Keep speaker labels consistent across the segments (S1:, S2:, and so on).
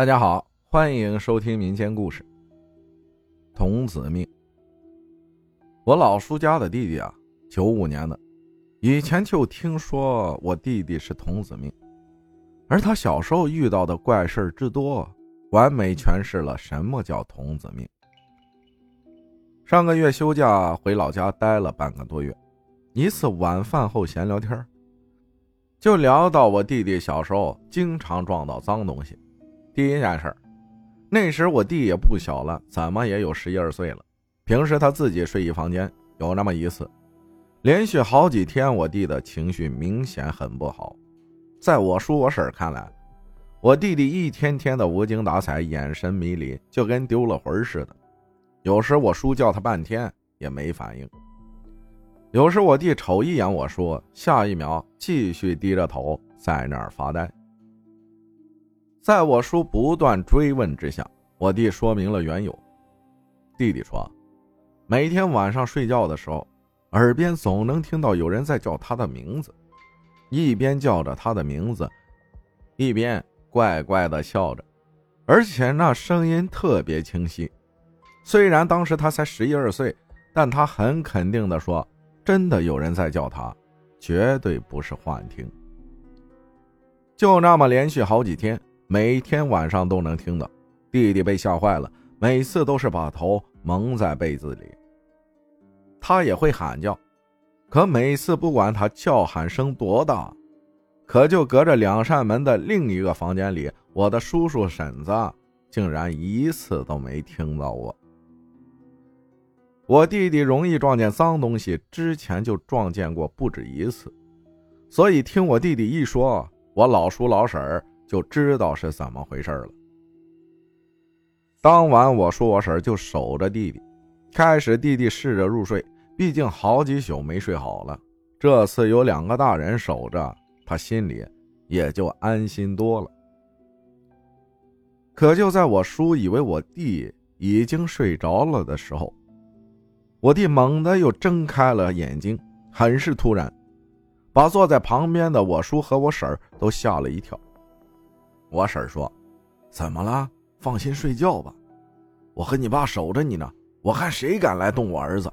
S1: 大家好，欢迎收听民间故事。童子命。我老叔家的弟弟啊，九五年的，以前就听说我弟弟是童子命，而他小时候遇到的怪事之多，完美诠释了什么叫童子命。上个月休假回老家待了半个多月，一次晚饭后闲聊天，就聊到我弟弟小时候经常撞到脏东西。第一件事那时我弟也不小了，怎么也有十一二岁了。平时他自己睡一房间，有那么一次，连续好几天，我弟的情绪明显很不好。在我叔我婶看来，我弟弟一天天的无精打采，眼神迷离，就跟丢了魂似的。有时我叔叫他半天也没反应，有时我弟瞅一眼我叔，下一秒继续低着头在那儿发呆。在我叔不断追问之下，我弟说明了缘由。弟弟说，每天晚上睡觉的时候，耳边总能听到有人在叫他的名字，一边叫着他的名字，一边怪怪的笑着，而且那声音特别清晰。虽然当时他才十一二岁，但他很肯定的说，真的有人在叫他，绝对不是幻听。就那么连续好几天。每天晚上都能听到，弟弟被吓坏了，每次都是把头蒙在被子里。他也会喊叫，可每次不管他叫喊声多大，可就隔着两扇门的另一个房间里，我的叔叔婶子竟然一次都没听到过。我弟弟容易撞见脏东西，之前就撞见过不止一次，所以听我弟弟一说，我老叔老婶儿。就知道是怎么回事了。当晚，我叔我婶就守着弟弟。开始，弟弟试着入睡，毕竟好几宿没睡好了。这次有两个大人守着，他心里也就安心多了。可就在我叔以为我弟已经睡着了的时候，我弟猛地又睁开了眼睛，很是突然，把坐在旁边的我叔和我婶都吓了一跳。我婶说：“怎么了？放心睡觉吧，我和你爸守着你呢。我看谁敢来动我儿子，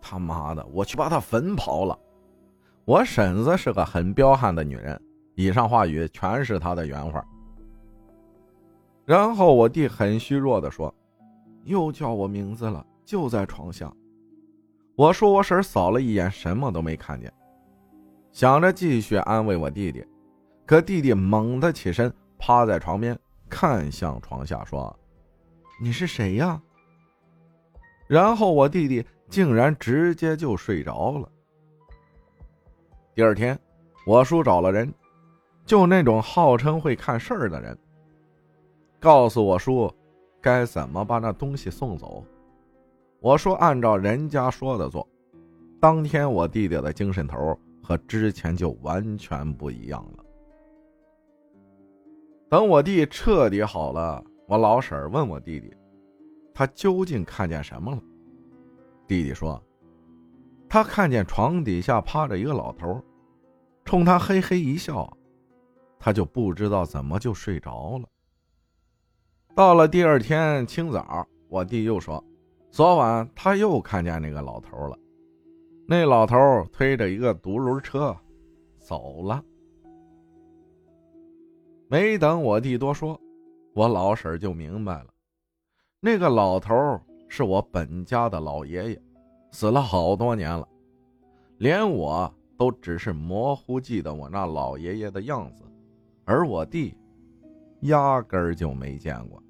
S1: 他妈的，我去把他坟刨了。”我婶子是个很彪悍的女人，以上话语全是她的原话。然后我弟很虚弱的说：“又叫我名字了，就在床下。”我说：“我婶扫了一眼，什么都没看见。”想着继续安慰我弟弟，可弟弟猛地起身。趴在床边，看向床下，说：“你是谁呀？”然后我弟弟竟然直接就睡着了。第二天，我叔找了人，就那种号称会看事儿的人，告诉我叔该怎么把那东西送走。我说按照人家说的做。当天我弟弟的精神头和之前就完全不一样了。等我弟彻底好了，我老婶问我弟弟：“他究竟看见什么了？”弟弟说：“他看见床底下趴着一个老头，冲他嘿嘿一笑，他就不知道怎么就睡着了。”到了第二天清早，我弟又说：“昨晚他又看见那个老头了，那老头推着一个独轮车走了。”没等我弟多说，我老婶就明白了，那个老头是我本家的老爷爷，死了好多年了，连我都只是模糊记得我那老爷爷的样子，而我弟压根儿就没见过。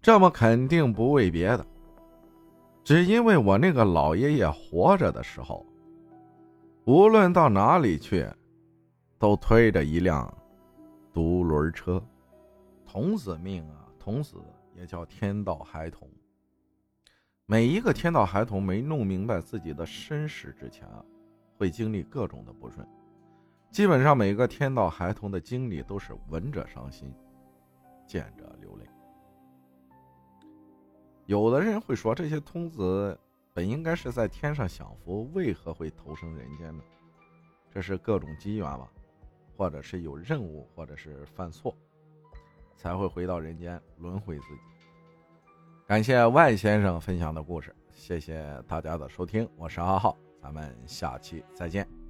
S1: 这么肯定不为别的，只因为我那个老爷爷活着的时候，无论到哪里去。都推着一辆独轮车，童子命啊，童子也叫天道孩童。每一个天道孩童没弄明白自己的身世之前啊，会经历各种的不顺。基本上每个天道孩童的经历都是闻者伤心，见者流泪。有的人会说，这些童子本应该是在天上享福，为何会投生人间呢？这是各种机缘吧。或者是有任务，或者是犯错，才会回到人间轮回自己。感谢万先生分享的故事，谢谢大家的收听，我是阿浩，咱们下期再见。